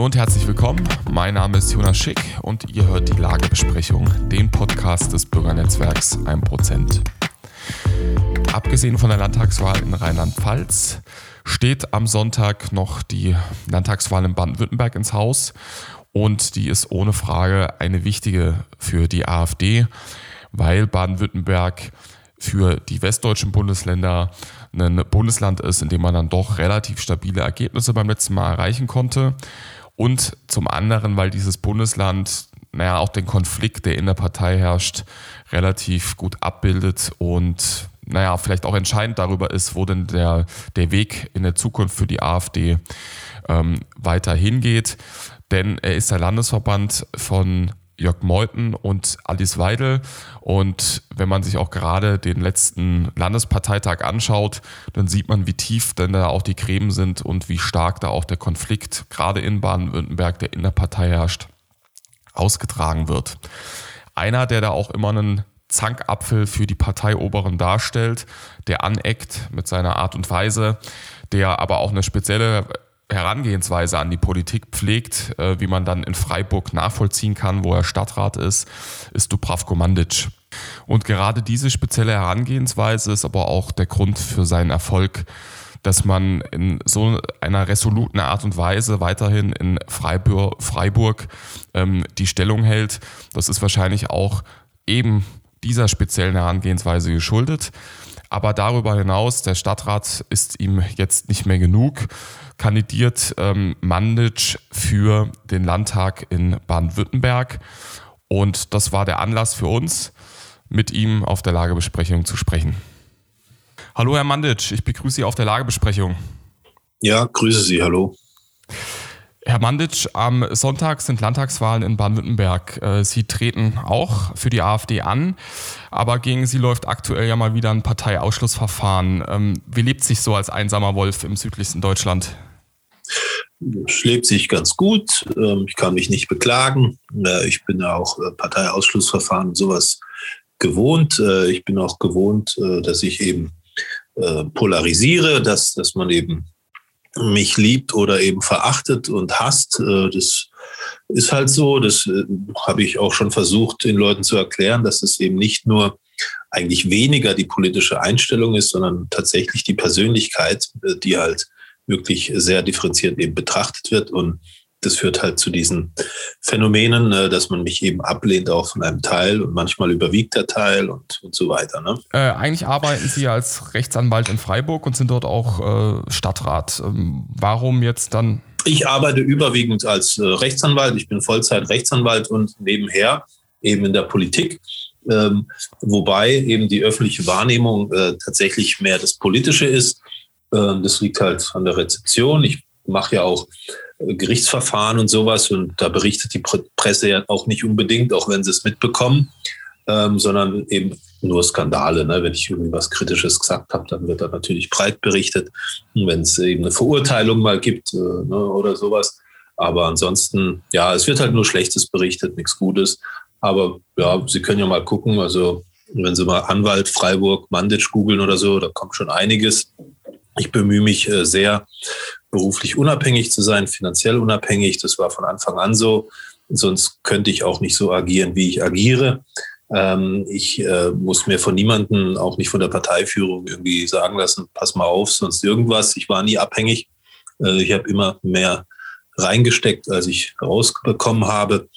Hallo und herzlich willkommen. Mein Name ist Jonas Schick und ihr hört die Lagebesprechung, den Podcast des Bürgernetzwerks 1%. Abgesehen von der Landtagswahl in Rheinland-Pfalz steht am Sonntag noch die Landtagswahl in Baden-Württemberg ins Haus und die ist ohne Frage eine wichtige für die AfD, weil Baden-Württemberg für die westdeutschen Bundesländer ein Bundesland ist, in dem man dann doch relativ stabile Ergebnisse beim letzten Mal erreichen konnte. Und zum anderen, weil dieses Bundesland, naja, auch den Konflikt, der in der Partei herrscht, relativ gut abbildet und naja, vielleicht auch entscheidend darüber ist, wo denn der, der Weg in der Zukunft für die AfD ähm, weiter hingeht. Denn er ist der Landesverband von Jörg Meuthen und Alice Weidel. Und wenn man sich auch gerade den letzten Landesparteitag anschaut, dann sieht man, wie tief denn da auch die Gräben sind und wie stark da auch der Konflikt, gerade in Baden-Württemberg, der in der Partei herrscht, ausgetragen wird. Einer, der da auch immer einen Zankapfel für die Parteioberen darstellt, der aneckt mit seiner Art und Weise, der aber auch eine spezielle Herangehensweise an die Politik pflegt, äh, wie man dann in Freiburg nachvollziehen kann, wo er Stadtrat ist, ist Dubravko Mandic. Und gerade diese spezielle Herangehensweise ist aber auch der Grund für seinen Erfolg, dass man in so einer resoluten Art und Weise weiterhin in Freiburg, Freiburg ähm, die Stellung hält. Das ist wahrscheinlich auch eben dieser speziellen Herangehensweise geschuldet. Aber darüber hinaus, der Stadtrat ist ihm jetzt nicht mehr genug, kandidiert ähm, Manditsch für den Landtag in Baden-Württemberg. Und das war der Anlass für uns, mit ihm auf der Lagebesprechung zu sprechen. Hallo, Herr Manditsch, ich begrüße Sie auf der Lagebesprechung. Ja, grüße Sie, hallo. Herr Manditsch, am Sonntag sind Landtagswahlen in Baden-Württemberg. Äh, Sie treten auch für die AfD an, aber gegen Sie läuft aktuell ja mal wieder ein Parteiausschlussverfahren. Ähm, wie lebt sich so als einsamer Wolf im südlichsten Deutschland? Es lebt sich ganz gut. Ähm, ich kann mich nicht beklagen. Äh, ich bin auch äh, Parteiausschlussverfahren und sowas gewohnt. Ich bin auch gewohnt, dass ich eben polarisiere, dass, dass man eben mich liebt oder eben verachtet und hasst. Äh, das ist halt so. Das äh, habe ich auch schon versucht, den Leuten zu erklären, dass es eben nicht nur eigentlich weniger die politische Einstellung ist, sondern tatsächlich die Persönlichkeit, äh, die halt wirklich sehr differenziert eben betrachtet wird. Und das führt halt zu diesen Phänomenen, äh, dass man mich eben ablehnt auch von einem Teil und manchmal überwiegt der Teil und, und so weiter. Ne? Äh, eigentlich arbeiten Sie als Rechtsanwalt in Freiburg und sind dort auch äh, Stadtrat. Ähm, warum jetzt dann? Ich arbeite überwiegend als äh, Rechtsanwalt. Ich bin Vollzeit-Rechtsanwalt und nebenher eben in der Politik. Ähm, wobei eben die öffentliche Wahrnehmung äh, tatsächlich mehr das Politische ist. Ähm, das liegt halt an der Rezeption. Ich mache ja auch Gerichtsverfahren und sowas und da berichtet die Presse ja auch nicht unbedingt, auch wenn sie es mitbekommen, ähm, sondern eben nur Skandale. Ne? Wenn ich irgendwas Kritisches gesagt habe, dann wird da natürlich breit berichtet. wenn es eben eine Verurteilung mal gibt äh, ne, oder sowas. Aber ansonsten, ja, es wird halt nur Schlechtes berichtet, nichts Gutes. Aber ja, Sie können ja mal gucken. Also, wenn Sie mal Anwalt Freiburg, Manditsch googeln oder so, da kommt schon einiges. Ich bemühe mich äh, sehr, beruflich unabhängig zu sein, finanziell unabhängig. Das war von Anfang an so. Sonst könnte ich auch nicht so agieren, wie ich agiere. Ähm, ich äh, muss mir von niemandem, auch nicht von der Parteiführung, irgendwie sagen lassen, pass mal auf, sonst irgendwas. Ich war nie abhängig. Äh, ich habe immer mehr reingesteckt, als ich rausbekommen habe.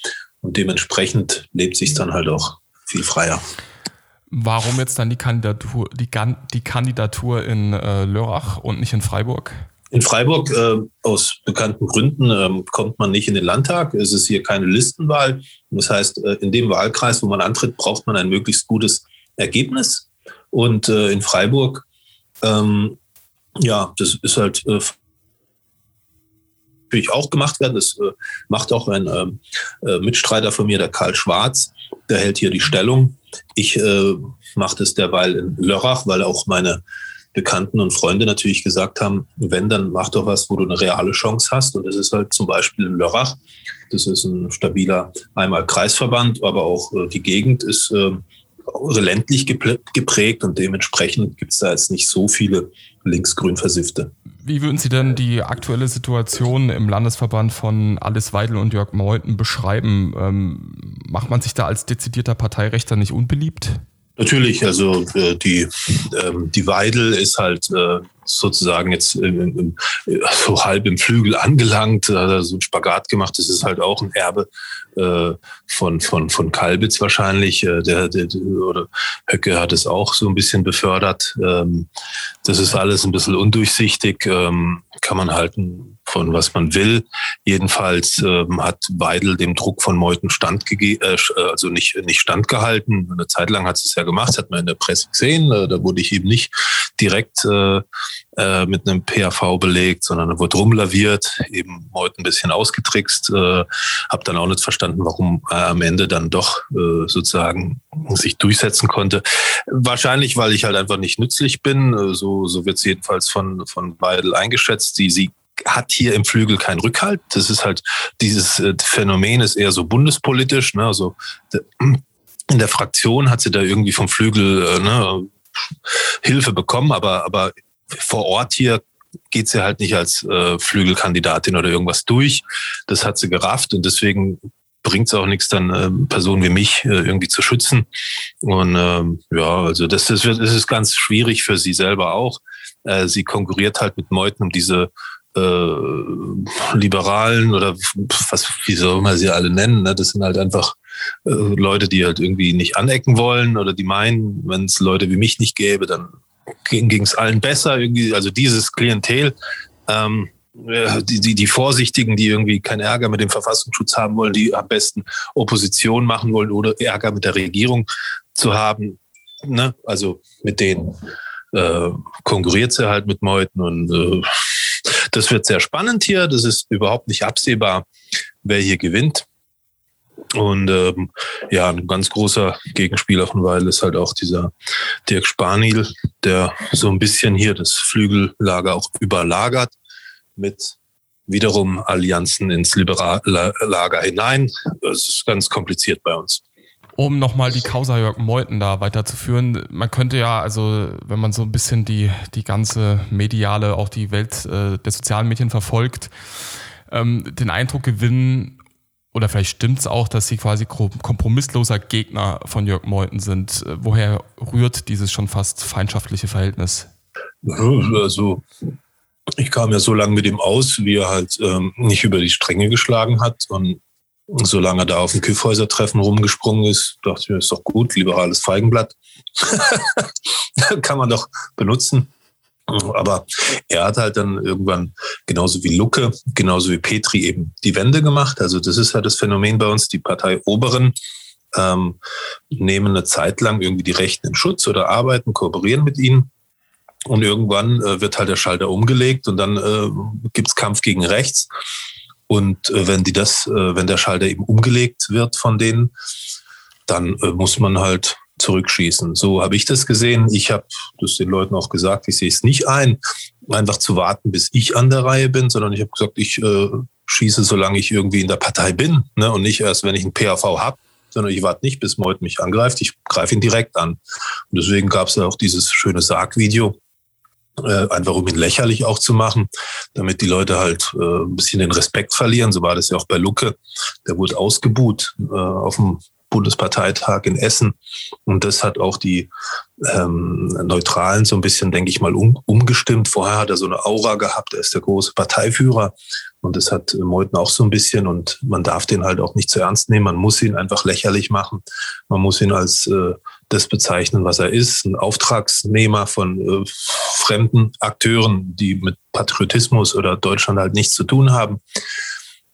Und dementsprechend lebt sich dann halt auch viel freier. Warum jetzt dann die Kandidatur, die, die Kandidatur in äh, Lörrach und nicht in Freiburg? In Freiburg äh, aus bekannten Gründen äh, kommt man nicht in den Landtag. Es ist hier keine Listenwahl. Das heißt, äh, in dem Wahlkreis, wo man antritt, braucht man ein möglichst gutes Ergebnis. Und äh, in Freiburg, ähm, ja, das ist halt äh, natürlich auch gemacht werden. Das äh, macht auch ein ähm, Mitstreiter von mir, der Karl Schwarz. Der hält hier die Stellung. Ich mache das derweil in Lörrach, weil auch meine Bekannten und Freunde natürlich gesagt haben, wenn, dann mach doch was, wo du eine reale Chance hast. Und das ist halt zum Beispiel in Lörrach. Das ist ein stabiler einmal Kreisverband, aber auch äh, die Gegend ist äh, ländlich geprägt und dementsprechend gibt es da jetzt nicht so viele linksgrün Versiffte. Wie würden Sie denn die aktuelle Situation im Landesverband von Alice Weidel und Jörg Meuthen beschreiben? Ähm, macht man sich da als dezidierter Parteirechter nicht unbeliebt? Natürlich, also äh, die, ähm, die Weidel ist halt äh, sozusagen jetzt im, im, so halb im Flügel angelangt, hat er so einen Spagat gemacht. Das ist halt auch ein Erbe äh, von, von, von Kalbitz wahrscheinlich. Äh, der, der, oder Höcke hat es auch so ein bisschen befördert. Ähm, das ist alles ein bisschen undurchsichtig, ähm, kann man halten von was man will. Jedenfalls ähm, hat Weidel dem Druck von Meuthen standgegeben, äh, also nicht, nicht standgehalten. Eine Zeit lang hat es ja gemacht, hat man in der Presse gesehen. Äh, da wurde ich eben nicht direkt äh, äh, mit einem PAV belegt, sondern da wurde rumlaviert, eben heute ein bisschen ausgetrickst. Äh, habe dann auch nicht verstanden, warum er am Ende dann doch äh, sozusagen sich durchsetzen konnte. Wahrscheinlich, weil ich halt einfach nicht nützlich bin. Äh, so, so wird es jedenfalls von, von Weidel eingeschätzt. Die, sie hat hier im Flügel keinen Rückhalt. Das ist halt, dieses äh, Phänomen ist eher so bundespolitisch. Ne? Also in der Fraktion hat sie da irgendwie vom Flügel äh, ne, Hilfe bekommen, aber, aber vor Ort hier geht sie halt nicht als äh, Flügelkandidatin oder irgendwas durch. Das hat sie gerafft und deswegen bringt es auch nichts, dann äh, Personen wie mich äh, irgendwie zu schützen. Und ähm, ja, also das, das, wird, das ist ganz schwierig für sie selber auch. Äh, sie konkurriert halt mit Meuten um diese äh, Liberalen oder was, wie soll man sie alle nennen. Ne? Das sind halt einfach äh, Leute, die halt irgendwie nicht anecken wollen oder die meinen, wenn es Leute wie mich nicht gäbe, dann ging es allen besser. Irgendwie, also dieses Klientel, ähm, die, die, die Vorsichtigen, die irgendwie keinen Ärger mit dem Verfassungsschutz haben wollen, die am besten Opposition machen wollen oder Ärger mit der Regierung zu haben. Ne? Also mit denen äh, konkurriert sie halt mit Meuten und äh, das wird sehr spannend hier. Das ist überhaupt nicht absehbar, wer hier gewinnt. Und ähm, ja, ein ganz großer Gegenspieler von Weil ist halt auch dieser Dirk Spanil, der so ein bisschen hier das Flügellager auch überlagert mit wiederum Allianzen ins Liberallager hinein. Das ist ganz kompliziert bei uns. Um nochmal die Causa Jörg Meuthen da weiterzuführen, man könnte ja, also wenn man so ein bisschen die, die ganze mediale, auch die Welt äh, der sozialen Medien verfolgt, ähm, den Eindruck gewinnen, oder vielleicht stimmt es auch, dass sie quasi kompromissloser Gegner von Jörg Meuthen sind. Woher rührt dieses schon fast feindschaftliche Verhältnis? Also ich kam ja so lange mit ihm aus, wie er halt ähm, nicht über die Stränge geschlagen hat. Und solange er da auf dem Küffhäuser-Treffen rumgesprungen ist, dachte ich mir, ist doch gut, liberales Feigenblatt. Kann man doch benutzen. Aber er hat halt dann irgendwann, genauso wie Lucke, genauso wie Petri eben die Wende gemacht. Also das ist ja das Phänomen bei uns, die Partei Oberen ähm, nehmen eine Zeit lang irgendwie die Rechten in Schutz oder arbeiten, kooperieren mit ihnen. Und irgendwann äh, wird halt der Schalter umgelegt und dann äh, gibt Kampf gegen rechts. Und äh, wenn die das, äh, wenn der Schalter eben umgelegt wird von denen, dann äh, muss man halt zurückschießen. So habe ich das gesehen. Ich habe das den Leuten auch gesagt, ich sehe es nicht ein, einfach zu warten, bis ich an der Reihe bin, sondern ich habe gesagt, ich äh, schieße, solange ich irgendwie in der Partei bin ne? und nicht erst, wenn ich ein PAV habe, sondern ich warte nicht, bis Meut mich angreift, ich greife ihn direkt an. Und deswegen gab es ja auch dieses schöne Sargvideo, äh, einfach um ihn lächerlich auch zu machen, damit die Leute halt äh, ein bisschen den Respekt verlieren. So war das ja auch bei Lucke. Der wurde ausgebuht äh, auf dem Bundesparteitag in Essen. Und das hat auch die ähm, Neutralen so ein bisschen, denke ich mal, um, umgestimmt. Vorher hat er so eine Aura gehabt, er ist der große Parteiführer. Und das hat Meuthen auch so ein bisschen. Und man darf den halt auch nicht zu ernst nehmen. Man muss ihn einfach lächerlich machen. Man muss ihn als äh, das bezeichnen, was er ist. Ein Auftragsnehmer von äh, fremden Akteuren, die mit Patriotismus oder Deutschland halt nichts zu tun haben.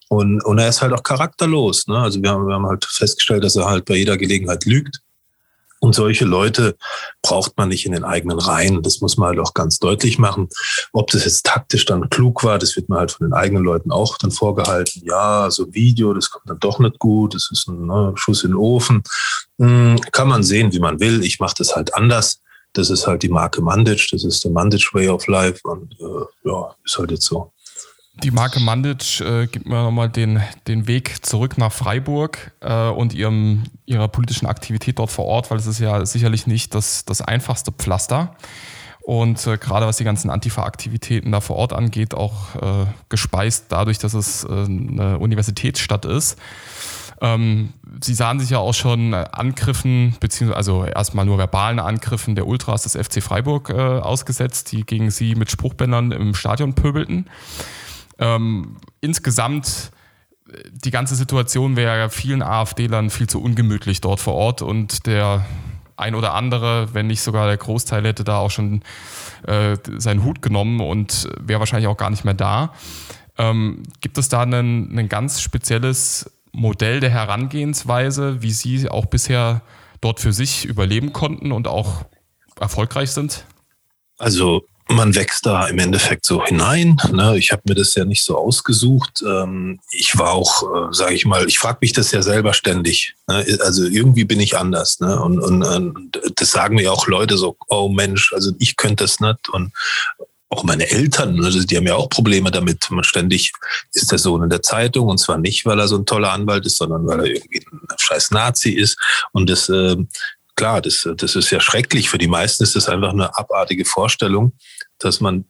Und, und er ist halt auch charakterlos. Ne? Also wir haben, wir haben halt festgestellt, dass er halt bei jeder Gelegenheit lügt. Und solche Leute braucht man nicht in den eigenen Reihen. Das muss man halt auch ganz deutlich machen. Ob das jetzt taktisch dann klug war, das wird man halt von den eigenen Leuten auch dann vorgehalten. Ja, so ein Video, das kommt dann doch nicht gut. Das ist ein ne, Schuss in den Ofen. Hm, kann man sehen, wie man will. Ich mache das halt anders. Das ist halt die Marke Mandic. Das ist der Mandic Way of Life. Und äh, ja, ist halt jetzt so. Die Marke Mandic äh, gibt mir nochmal den, den Weg zurück nach Freiburg äh, und ihrem, ihrer politischen Aktivität dort vor Ort, weil es ist ja sicherlich nicht das, das einfachste Pflaster. und äh, gerade was die ganzen Antifa-Aktivitäten da vor Ort angeht, auch äh, gespeist dadurch, dass es äh, eine Universitätsstadt ist. Ähm, sie sahen sich ja auch schon Angriffen, beziehungsweise also erstmal nur verbalen Angriffen der Ultras des FC Freiburg äh, ausgesetzt, die gegen sie mit Spruchbändern im Stadion pöbelten. Ähm, insgesamt die ganze Situation wäre ja vielen AfD-Lern viel zu ungemütlich dort vor Ort und der ein oder andere, wenn nicht sogar der Großteil, hätte da auch schon äh, seinen Hut genommen und wäre wahrscheinlich auch gar nicht mehr da. Ähm, gibt es da ein ganz spezielles Modell der Herangehensweise, wie Sie auch bisher dort für sich überleben konnten und auch erfolgreich sind? Also man wächst da im Endeffekt so hinein. Ne? Ich habe mir das ja nicht so ausgesucht. Ähm, ich war auch, äh, sage ich mal, ich frage mich das ja selber ständig. Ne? Also irgendwie bin ich anders. Ne? Und, und, und das sagen mir auch Leute so, oh Mensch, also ich könnte das nicht. Und auch meine Eltern, also die haben ja auch Probleme damit. Man ständig ist der Sohn in der Zeitung und zwar nicht, weil er so ein toller Anwalt ist, sondern weil er irgendwie ein scheiß Nazi ist. Und das, äh, klar, das, das ist ja schrecklich. Für die meisten ist das einfach eine abartige Vorstellung dass man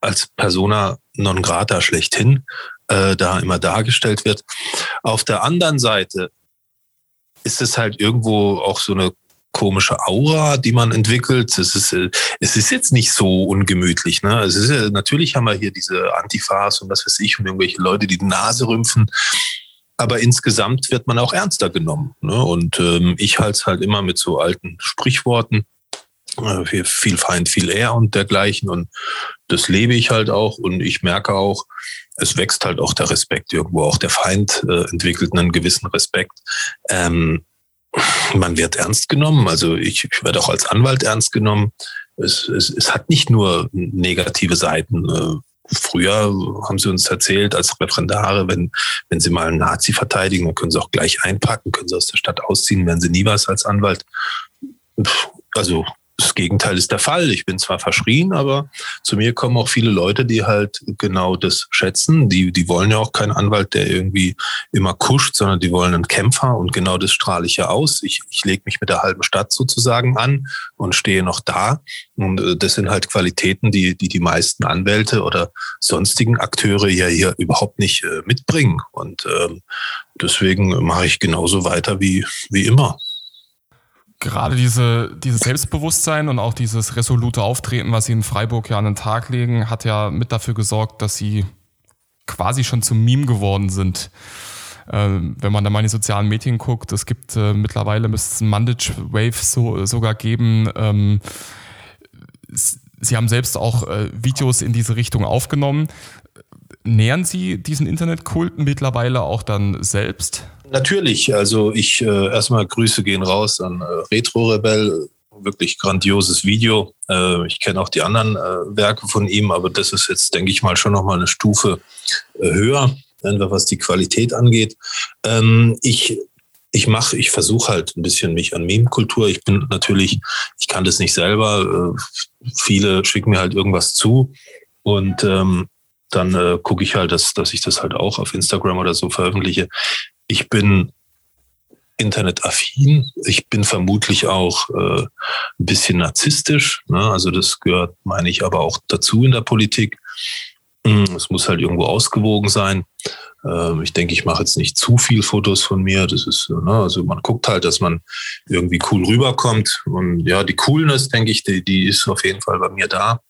als Persona non grata schlechthin äh, da immer dargestellt wird. Auf der anderen Seite ist es halt irgendwo auch so eine komische Aura, die man entwickelt. Es ist, äh, es ist jetzt nicht so ungemütlich. Ne? Es ist, natürlich haben wir hier diese Antifas und was weiß ich und irgendwelche Leute, die die Nase rümpfen. Aber insgesamt wird man auch ernster genommen. Ne? Und ähm, ich halte es halt immer mit so alten Sprichworten. Äh, viel Feind, viel eher und dergleichen. Und das lebe ich halt auch. Und ich merke auch, es wächst halt auch der Respekt irgendwo. Auch der Feind äh, entwickelt einen gewissen Respekt. Ähm, man wird ernst genommen. Also ich, ich werde auch als Anwalt ernst genommen. Es, es, es hat nicht nur negative Seiten. Äh, Früher haben sie uns erzählt, als Referendare, wenn, wenn sie mal einen Nazi verteidigen, dann können sie auch gleich einpacken, können sie aus der Stadt ausziehen, werden sie nie was als Anwalt. Also das Gegenteil ist der Fall. Ich bin zwar verschrien, aber zu mir kommen auch viele Leute, die halt genau das schätzen. Die, die wollen ja auch keinen Anwalt, der irgendwie immer kuscht, sondern die wollen einen Kämpfer und genau das strahle ich ja aus. Ich, ich lege mich mit der halben Stadt sozusagen an und stehe noch da. Und äh, das sind halt Qualitäten, die die, die meisten Anwälte oder sonstigen Akteure ja hier überhaupt nicht äh, mitbringen. Und ähm, deswegen mache ich genauso weiter wie, wie immer gerade diese, dieses Selbstbewusstsein und auch dieses resolute Auftreten, was sie in Freiburg ja an den Tag legen, hat ja mit dafür gesorgt, dass sie quasi schon zum Meme geworden sind. Ähm, wenn man da mal in die sozialen Medien guckt, es gibt äh, mittlerweile, müsste es ein Mandage Wave so, sogar geben. Ähm, sie haben selbst auch äh, Videos in diese Richtung aufgenommen. Nähern Sie diesen Internetkult mittlerweile auch dann selbst? Natürlich, also ich äh, erstmal Grüße gehen raus an äh, Retro Rebell, wirklich grandioses Video. Äh, ich kenne auch die anderen äh, Werke von ihm, aber das ist jetzt, denke ich mal, schon nochmal eine Stufe äh, höher, was die Qualität angeht. Ähm, ich ich mache, ich versuche halt ein bisschen mich an Meme-Kultur. Ich bin natürlich, ich kann das nicht selber. Äh, viele schicken mir halt irgendwas zu und ähm, dann äh, gucke ich halt, dass, dass ich das halt auch auf Instagram oder so veröffentliche ich bin internetaffin. Ich bin vermutlich auch äh, ein bisschen narzisstisch. Ne? Also das gehört, meine ich, aber auch dazu in der Politik. Hm, es muss halt irgendwo ausgewogen sein. Ähm, ich denke, ich mache jetzt nicht zu viel Fotos von mir. Das ist, ne? also man guckt halt, dass man irgendwie cool rüberkommt. Und ja, die Coolness, denke ich, die, die ist auf jeden Fall bei mir da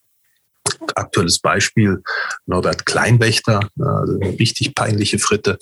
aktuelles Beispiel, Norbert Kleinwächter, also eine richtig peinliche Fritte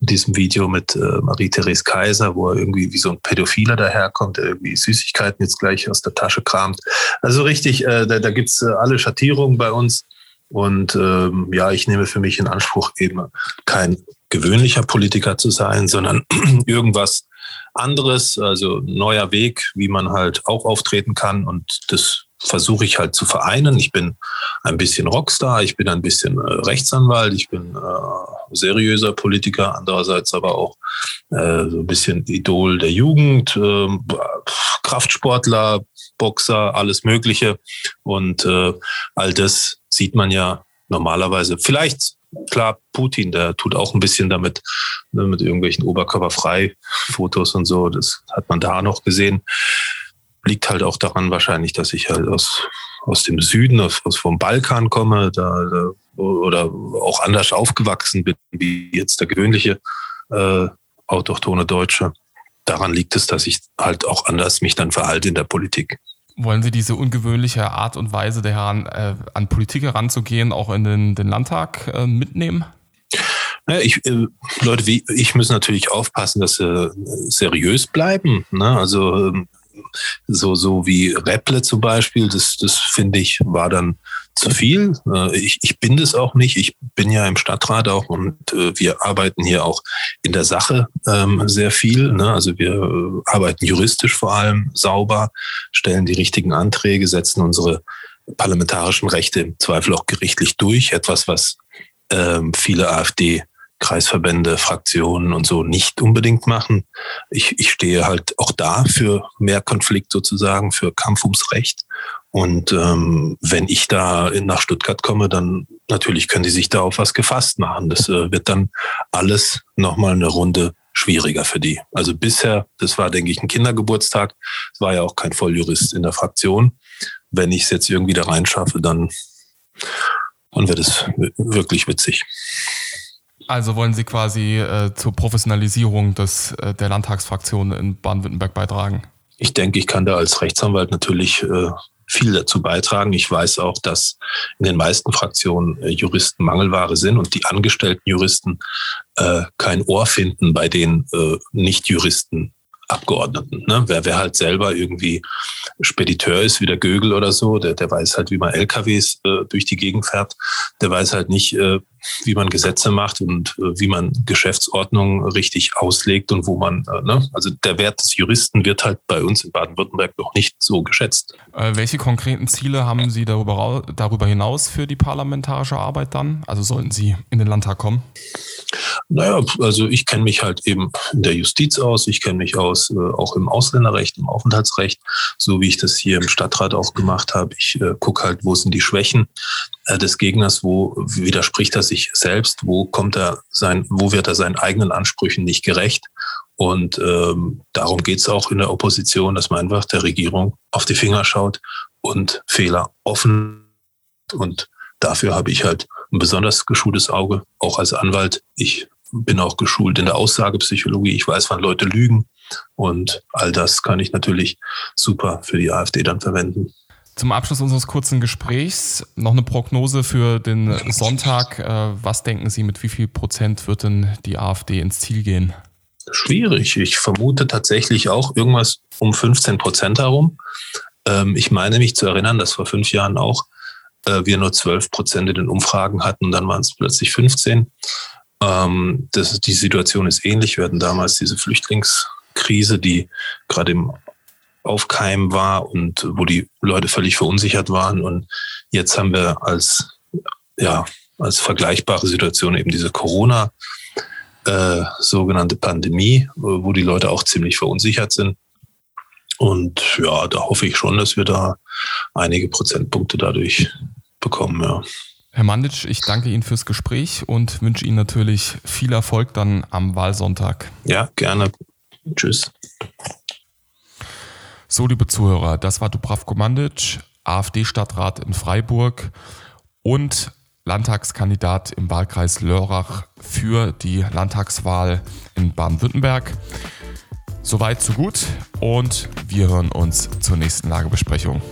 mit diesem Video mit äh, Marie-Therese Kaiser, wo er irgendwie wie so ein Pädophiler daherkommt, der irgendwie Süßigkeiten jetzt gleich aus der Tasche kramt. Also richtig, äh, da, da gibt's äh, alle Schattierungen bei uns. Und ähm, ja, ich nehme für mich in Anspruch, eben kein gewöhnlicher Politiker zu sein, sondern irgendwas anderes, also neuer Weg, wie man halt auch auftreten kann. Und das versuche ich halt zu vereinen. Ich bin ein bisschen Rockstar, ich bin ein bisschen äh, Rechtsanwalt, ich bin äh, seriöser Politiker, andererseits aber auch äh, so ein bisschen Idol der Jugend, äh, Kraftsportler, Boxer, alles Mögliche. Und äh, all das sieht man ja normalerweise. Vielleicht, klar, Putin, der tut auch ein bisschen damit, ne, mit irgendwelchen Oberkörperfrei-Fotos und so. Das hat man da noch gesehen liegt halt auch daran wahrscheinlich, dass ich halt aus, aus dem Süden, aus, aus vom Balkan komme, da, da, oder auch anders aufgewachsen bin, wie jetzt der gewöhnliche äh, autochtone Deutsche. Daran liegt es, dass ich halt auch anders mich dann verhalte in der Politik. Wollen Sie diese ungewöhnliche Art und Weise der Herren, äh, an Politik heranzugehen, auch in den, den Landtag äh, mitnehmen? Ja, ich, äh, Leute wie ich müssen natürlich aufpassen, dass sie seriös bleiben. Ne? Also ähm, so, so wie Rapple zum Beispiel, das, das finde ich, war dann zu viel. Äh, ich, ich bin das auch nicht. Ich bin ja im Stadtrat auch und äh, wir arbeiten hier auch in der Sache ähm, sehr viel. Ne? Also wir äh, arbeiten juristisch vor allem sauber, stellen die richtigen Anträge, setzen unsere parlamentarischen Rechte im Zweifel auch gerichtlich durch. Etwas, was ähm, viele AfD Kreisverbände, Fraktionen und so nicht unbedingt machen. Ich, ich stehe halt auch da für mehr Konflikt sozusagen, für Kampf ums Recht. Und ähm, wenn ich da nach Stuttgart komme, dann natürlich können die sich da auf was gefasst machen. Das äh, wird dann alles nochmal eine Runde schwieriger für die. Also bisher, das war, denke ich, ein Kindergeburtstag. Es war ja auch kein Volljurist in der Fraktion. Wenn ich es jetzt irgendwie da reinschaffe, dann, dann wird es wirklich witzig. Also wollen Sie quasi äh, zur Professionalisierung des, äh, der Landtagsfraktion in Baden-Württemberg beitragen? Ich denke, ich kann da als Rechtsanwalt natürlich äh, viel dazu beitragen. Ich weiß auch, dass in den meisten Fraktionen äh, Juristen Mangelware sind und die angestellten Juristen äh, kein Ohr finden bei den äh, Nicht-Juristen Abgeordneten. Ne? Wer, wer halt selber irgendwie Spediteur ist, wie der Gögel oder so, der, der weiß halt, wie man LKWs äh, durch die Gegend fährt. Der weiß halt nicht, äh, wie man Gesetze macht und äh, wie man Geschäftsordnungen richtig auslegt und wo man, äh, ne? also der Wert des Juristen wird halt bei uns in Baden-Württemberg noch nicht so geschätzt. Äh, welche konkreten Ziele haben Sie darüber, darüber hinaus für die parlamentarische Arbeit dann? Also sollten Sie in den Landtag kommen? Naja, also ich kenne mich halt eben in der Justiz aus, ich kenne mich aus äh, auch im Ausländerrecht, im Aufenthaltsrecht, so wie ich das hier im Stadtrat auch gemacht habe. Ich äh, gucke halt, wo sind die Schwächen des Gegners, wo widerspricht er sich selbst, wo kommt er sein, wo wird er seinen eigenen Ansprüchen nicht gerecht. Und ähm, darum geht es auch in der Opposition, dass man einfach der Regierung auf die Finger schaut und Fehler offen. Und dafür habe ich halt ein besonders geschultes Auge, auch als Anwalt. Ich bin auch geschult in der Aussagepsychologie. Ich weiß, wann Leute lügen. Und all das kann ich natürlich super für die AfD dann verwenden. Zum Abschluss unseres kurzen Gesprächs noch eine Prognose für den Sonntag. Äh, was denken Sie, mit wie viel Prozent wird denn die AfD ins Ziel gehen? Schwierig. Ich vermute tatsächlich auch irgendwas um 15 Prozent herum. Ähm, ich meine mich zu erinnern, dass vor fünf Jahren auch äh, wir nur 12 Prozent in den Umfragen hatten und dann waren es plötzlich 15. Ähm, das, die Situation ist ähnlich. Wir hatten damals diese Flüchtlingskrise, die gerade im Aufkeimen war und wo die Leute völlig verunsichert waren. Und jetzt haben wir als, ja, als vergleichbare Situation eben diese Corona, äh, sogenannte Pandemie, wo die Leute auch ziemlich verunsichert sind. Und ja, da hoffe ich schon, dass wir da einige Prozentpunkte dadurch bekommen, ja. Herr Manditsch, ich danke Ihnen fürs Gespräch und wünsche Ihnen natürlich viel Erfolg dann am Wahlsonntag. Ja, gerne. Tschüss. So, liebe Zuhörer, das war Dubravko Mandic, AfD-Stadtrat in Freiburg und Landtagskandidat im Wahlkreis Lörrach für die Landtagswahl in Baden-Württemberg. Soweit, so gut und wir hören uns zur nächsten Lagebesprechung.